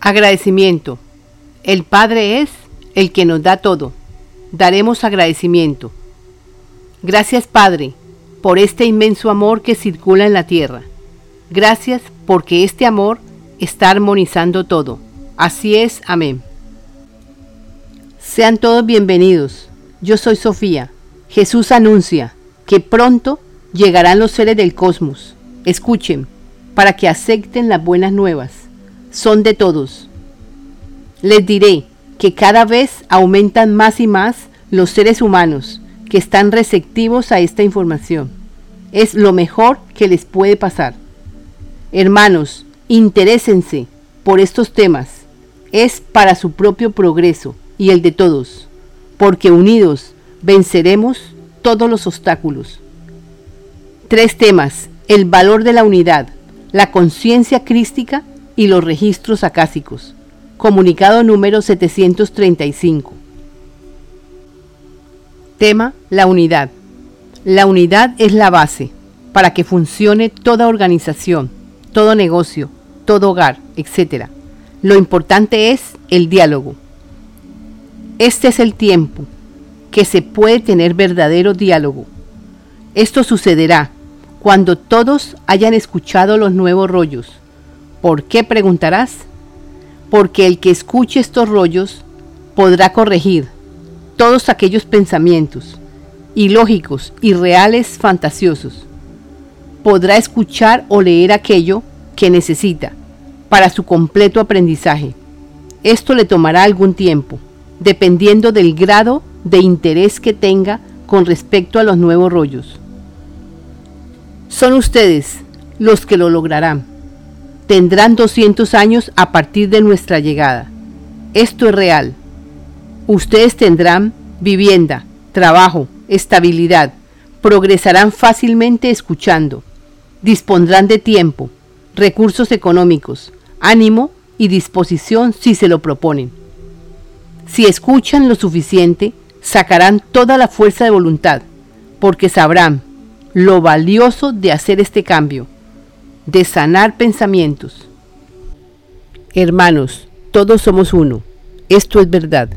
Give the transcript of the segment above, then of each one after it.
Agradecimiento. El Padre es el que nos da todo. Daremos agradecimiento. Gracias Padre por este inmenso amor que circula en la tierra. Gracias porque este amor está armonizando todo. Así es, amén. Sean todos bienvenidos. Yo soy Sofía. Jesús anuncia que pronto llegarán los seres del cosmos. Escuchen, para que acepten las buenas nuevas. Son de todos. Les diré que cada vez aumentan más y más los seres humanos que están receptivos a esta información. Es lo mejor que les puede pasar. Hermanos, interésense por estos temas. Es para su propio progreso y el de todos, porque unidos venceremos todos los obstáculos. Tres temas, el valor de la unidad, la conciencia crística y los registros acásicos. Comunicado número 735. Tema, la unidad. La unidad es la base para que funcione toda organización, todo negocio, todo hogar, etc. Lo importante es el diálogo. Este es el tiempo que se puede tener verdadero diálogo. Esto sucederá cuando todos hayan escuchado los nuevos rollos. ¿Por qué preguntarás? Porque el que escuche estos rollos podrá corregir todos aquellos pensamientos ilógicos, irreales, fantasiosos. Podrá escuchar o leer aquello que necesita para su completo aprendizaje. Esto le tomará algún tiempo, dependiendo del grado de interés que tenga con respecto a los nuevos rollos. Son ustedes los que lo lograrán. Tendrán 200 años a partir de nuestra llegada. Esto es real. Ustedes tendrán vivienda, trabajo, estabilidad. Progresarán fácilmente escuchando. Dispondrán de tiempo, recursos económicos, ánimo y disposición si se lo proponen. Si escuchan lo suficiente, sacarán toda la fuerza de voluntad, porque sabrán lo valioso de hacer este cambio, de sanar pensamientos. Hermanos, todos somos uno. Esto es verdad.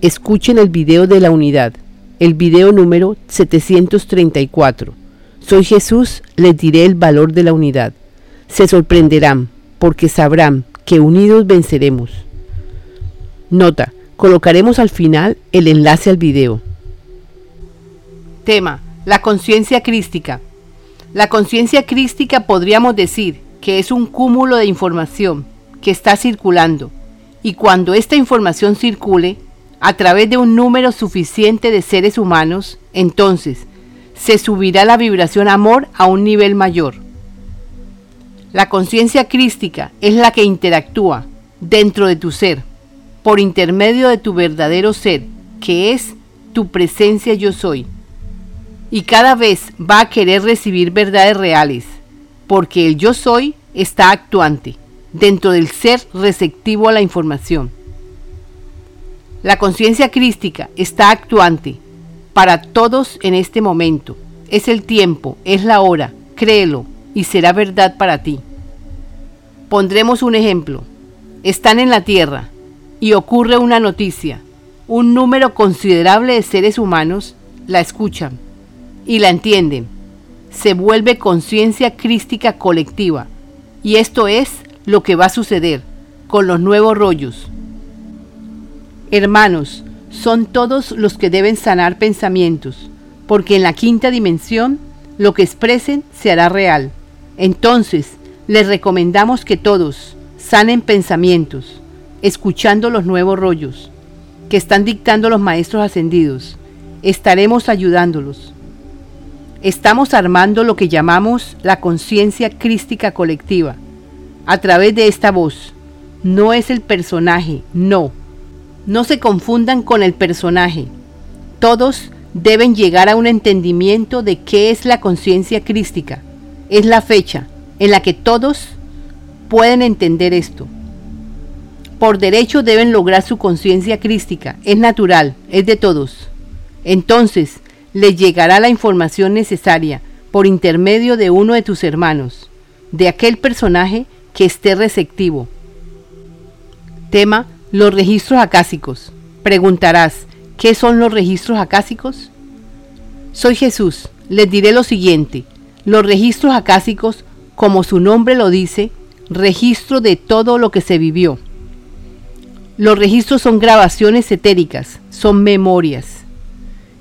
Escuchen el video de la unidad, el video número 734. Soy Jesús, les diré el valor de la unidad. Se sorprenderán, porque sabrán que unidos venceremos. Nota, colocaremos al final el enlace al video. Tema la conciencia crística. La conciencia crística podríamos decir que es un cúmulo de información que está circulando y cuando esta información circule a través de un número suficiente de seres humanos, entonces se subirá la vibración amor a un nivel mayor. La conciencia crística es la que interactúa dentro de tu ser, por intermedio de tu verdadero ser, que es tu presencia yo soy y cada vez va a querer recibir verdades reales, porque el yo soy está actuante dentro del ser receptivo a la información. La conciencia crística está actuante para todos en este momento. Es el tiempo, es la hora, créelo y será verdad para ti. Pondremos un ejemplo. Están en la Tierra y ocurre una noticia. Un número considerable de seres humanos la escuchan y la entienden. Se vuelve conciencia crística colectiva. Y esto es lo que va a suceder con los nuevos rollos. Hermanos, son todos los que deben sanar pensamientos, porque en la quinta dimensión lo que expresen se hará real. Entonces, les recomendamos que todos sanen pensamientos, escuchando los nuevos rollos que están dictando los maestros ascendidos. Estaremos ayudándolos. Estamos armando lo que llamamos la conciencia crística colectiva a través de esta voz. No es el personaje, no. No se confundan con el personaje. Todos deben llegar a un entendimiento de qué es la conciencia crística. Es la fecha en la que todos pueden entender esto. Por derecho deben lograr su conciencia crística. Es natural, es de todos. Entonces, le llegará la información necesaria por intermedio de uno de tus hermanos, de aquel personaje que esté receptivo. Tema, los registros acásicos. Preguntarás, ¿qué son los registros acásicos? Soy Jesús, les diré lo siguiente. Los registros acásicos, como su nombre lo dice, registro de todo lo que se vivió. Los registros son grabaciones etéricas, son memorias,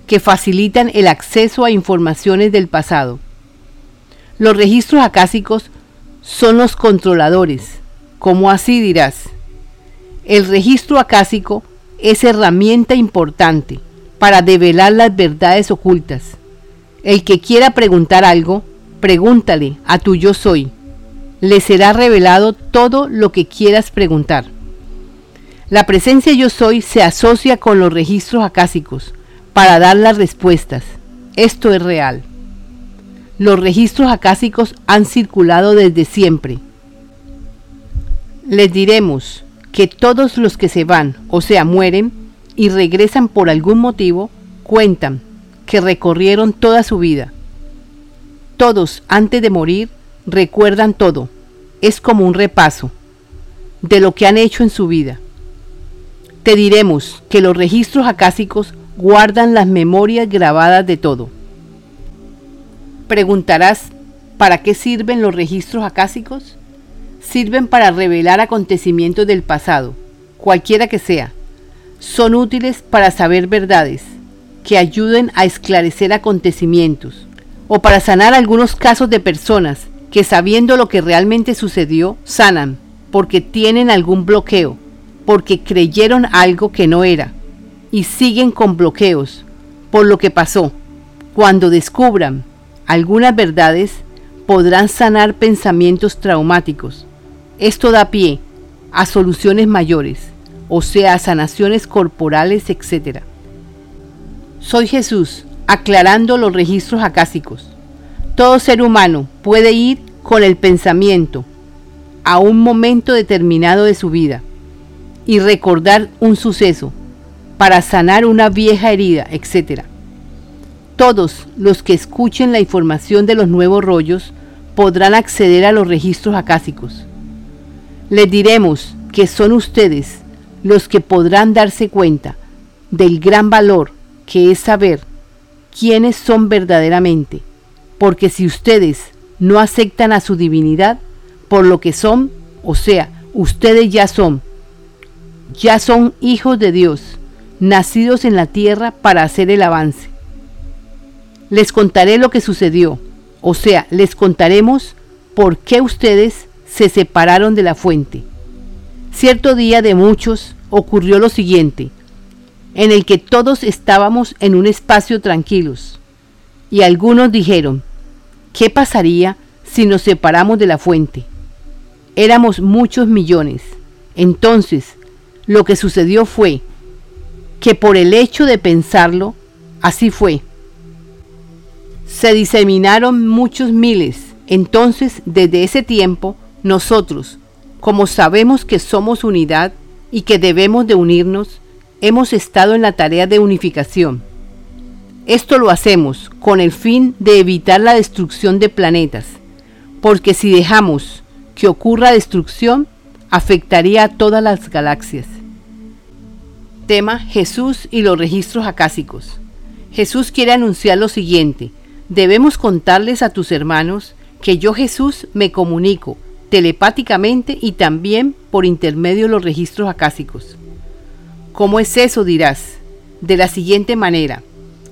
que facilitan el acceso a informaciones del pasado. Los registros acásicos son los controladores. ¿Cómo así dirás? El registro acásico es herramienta importante para develar las verdades ocultas. El que quiera preguntar algo, pregúntale a tu yo soy. Le será revelado todo lo que quieras preguntar. La presencia yo soy se asocia con los registros acásicos para dar las respuestas. Esto es real. Los registros acásicos han circulado desde siempre. Les diremos, que todos los que se van, o sea, mueren, y regresan por algún motivo, cuentan que recorrieron toda su vida. Todos, antes de morir, recuerdan todo. Es como un repaso de lo que han hecho en su vida. Te diremos que los registros acásicos guardan las memorias grabadas de todo. Preguntarás, ¿para qué sirven los registros acásicos? sirven para revelar acontecimientos del pasado, cualquiera que sea. Son útiles para saber verdades, que ayuden a esclarecer acontecimientos, o para sanar algunos casos de personas que sabiendo lo que realmente sucedió, sanan, porque tienen algún bloqueo, porque creyeron algo que no era, y siguen con bloqueos, por lo que pasó. Cuando descubran algunas verdades, podrán sanar pensamientos traumáticos, esto da pie a soluciones mayores, o sea, sanaciones corporales, etc. Soy Jesús, aclarando los registros acásicos. Todo ser humano puede ir con el pensamiento a un momento determinado de su vida y recordar un suceso para sanar una vieja herida, etc. Todos los que escuchen la información de los nuevos rollos podrán acceder a los registros acásicos les diremos que son ustedes los que podrán darse cuenta del gran valor que es saber quiénes son verdaderamente, porque si ustedes no aceptan a su divinidad por lo que son, o sea, ustedes ya son, ya son hijos de Dios, nacidos en la tierra para hacer el avance. Les contaré lo que sucedió, o sea, les contaremos por qué ustedes se separaron de la fuente. Cierto día de muchos ocurrió lo siguiente, en el que todos estábamos en un espacio tranquilos, y algunos dijeron, ¿qué pasaría si nos separamos de la fuente? Éramos muchos millones. Entonces, lo que sucedió fue que por el hecho de pensarlo, así fue. Se diseminaron muchos miles. Entonces, desde ese tiempo, nosotros, como sabemos que somos unidad y que debemos de unirnos, hemos estado en la tarea de unificación. Esto lo hacemos con el fin de evitar la destrucción de planetas, porque si dejamos que ocurra destrucción, afectaría a todas las galaxias. Tema Jesús y los registros acásicos. Jesús quiere anunciar lo siguiente, debemos contarles a tus hermanos que yo Jesús me comunico telepáticamente y también por intermedio de los registros acásicos. ¿Cómo es eso? dirás. De la siguiente manera.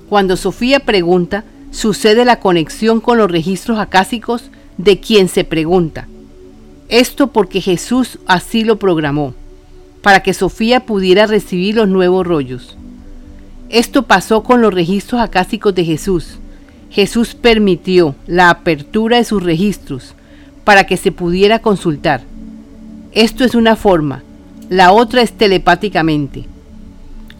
Cuando Sofía pregunta, sucede la conexión con los registros acásicos de quien se pregunta. Esto porque Jesús así lo programó, para que Sofía pudiera recibir los nuevos rollos. Esto pasó con los registros acásicos de Jesús. Jesús permitió la apertura de sus registros para que se pudiera consultar. Esto es una forma, la otra es telepáticamente.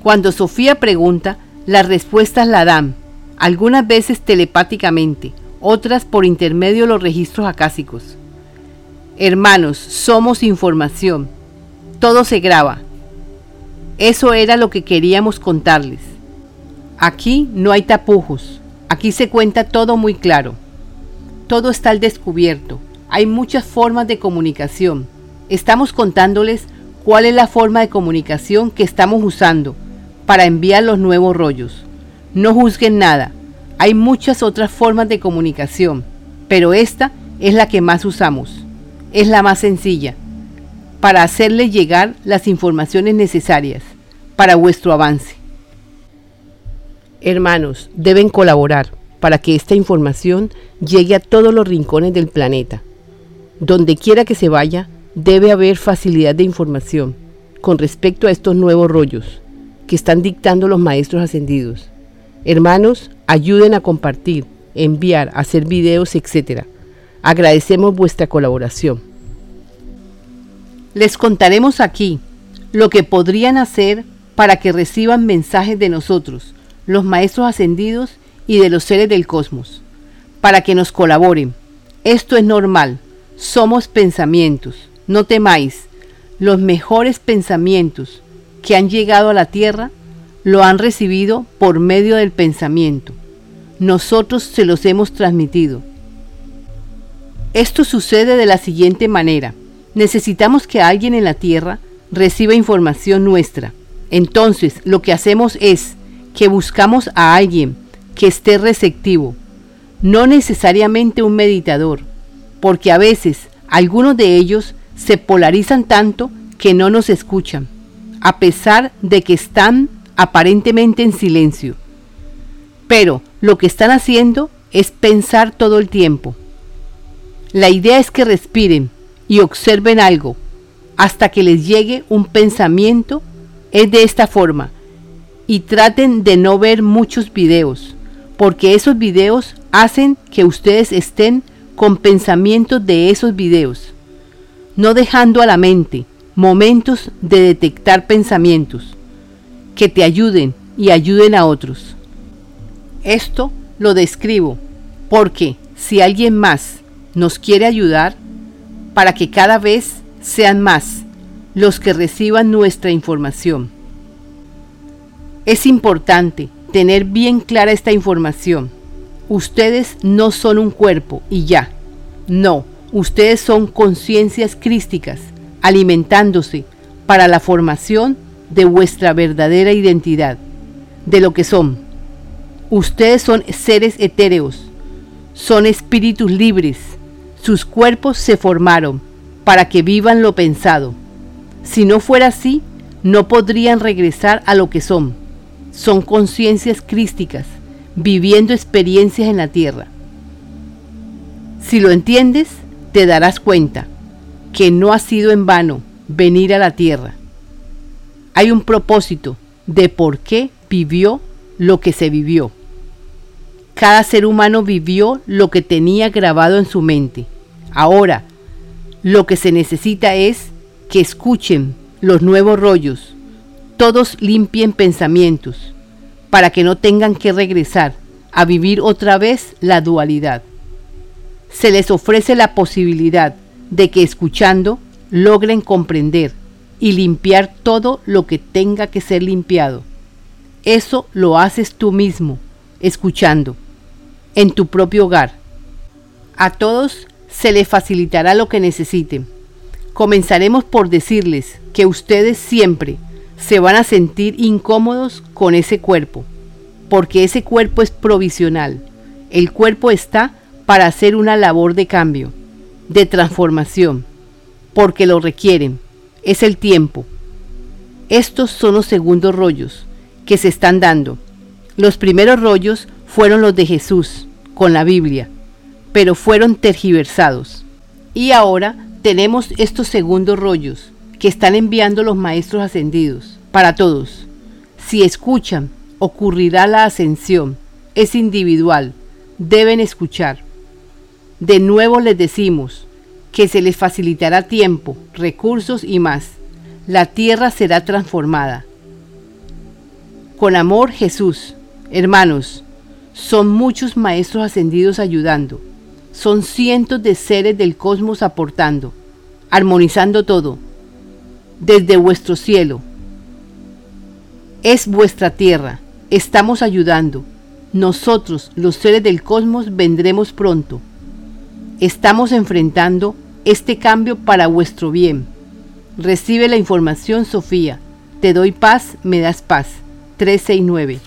Cuando Sofía pregunta, las respuestas la dan, algunas veces telepáticamente, otras por intermedio de los registros acásicos. Hermanos, somos información. Todo se graba. Eso era lo que queríamos contarles. Aquí no hay tapujos. Aquí se cuenta todo muy claro. Todo está al descubierto. Hay muchas formas de comunicación. Estamos contándoles cuál es la forma de comunicación que estamos usando para enviar los nuevos rollos. No juzguen nada, hay muchas otras formas de comunicación, pero esta es la que más usamos, es la más sencilla, para hacerle llegar las informaciones necesarias para vuestro avance. Hermanos, deben colaborar para que esta información llegue a todos los rincones del planeta. Donde quiera que se vaya, debe haber facilidad de información con respecto a estos nuevos rollos que están dictando los maestros ascendidos. Hermanos, ayuden a compartir, enviar, hacer videos, etc. Agradecemos vuestra colaboración. Les contaremos aquí lo que podrían hacer para que reciban mensajes de nosotros, los maestros ascendidos y de los seres del cosmos, para que nos colaboren. Esto es normal, somos pensamientos, no temáis, los mejores pensamientos que han llegado a la Tierra lo han recibido por medio del pensamiento. Nosotros se los hemos transmitido. Esto sucede de la siguiente manera. Necesitamos que alguien en la Tierra reciba información nuestra. Entonces lo que hacemos es que buscamos a alguien que esté receptivo, no necesariamente un meditador, porque a veces algunos de ellos se polarizan tanto que no nos escuchan, a pesar de que están aparentemente en silencio. Pero lo que están haciendo es pensar todo el tiempo. La idea es que respiren y observen algo hasta que les llegue un pensamiento. Es de esta forma. Y traten de no ver muchos videos, porque esos videos hacen que ustedes estén con pensamientos de esos videos, no dejando a la mente momentos de detectar pensamientos que te ayuden y ayuden a otros. Esto lo describo porque si alguien más nos quiere ayudar, para que cada vez sean más los que reciban nuestra información. Es importante tener bien clara esta información. Ustedes no son un cuerpo y ya. No, ustedes son conciencias crísticas, alimentándose para la formación de vuestra verdadera identidad, de lo que son. Ustedes son seres etéreos, son espíritus libres, sus cuerpos se formaron para que vivan lo pensado. Si no fuera así, no podrían regresar a lo que son. Son conciencias crísticas, viviendo experiencias en la tierra. Si lo entiendes, te darás cuenta que no ha sido en vano venir a la tierra hay un propósito de por qué vivió lo que se vivió. Cada ser humano vivió lo que tenía grabado en su mente. Ahora, lo que se necesita es que escuchen los nuevos rollos, todos limpien pensamientos, para que no tengan que regresar a vivir otra vez la dualidad. Se les ofrece la posibilidad de que escuchando logren comprender y limpiar todo lo que tenga que ser limpiado. Eso lo haces tú mismo, escuchando, en tu propio hogar. A todos se les facilitará lo que necesiten. Comenzaremos por decirles que ustedes siempre se van a sentir incómodos con ese cuerpo, porque ese cuerpo es provisional. El cuerpo está para hacer una labor de cambio, de transformación, porque lo requieren es el tiempo. Estos son los segundos rollos que se están dando. Los primeros rollos fueron los de Jesús con la Biblia, pero fueron tergiversados. Y ahora tenemos estos segundos rollos que están enviando los maestros ascendidos para todos. Si escuchan, ocurrirá la ascensión. Es individual. Deben escuchar. De nuevo les decimos, que se les facilitará tiempo, recursos y más. La tierra será transformada. Con amor Jesús, hermanos, son muchos maestros ascendidos ayudando, son cientos de seres del cosmos aportando, armonizando todo, desde vuestro cielo. Es vuestra tierra, estamos ayudando. Nosotros, los seres del cosmos, vendremos pronto estamos enfrentando este cambio para vuestro bien. Recibe la información, Sofía. Te doy paz, me das paz. 369.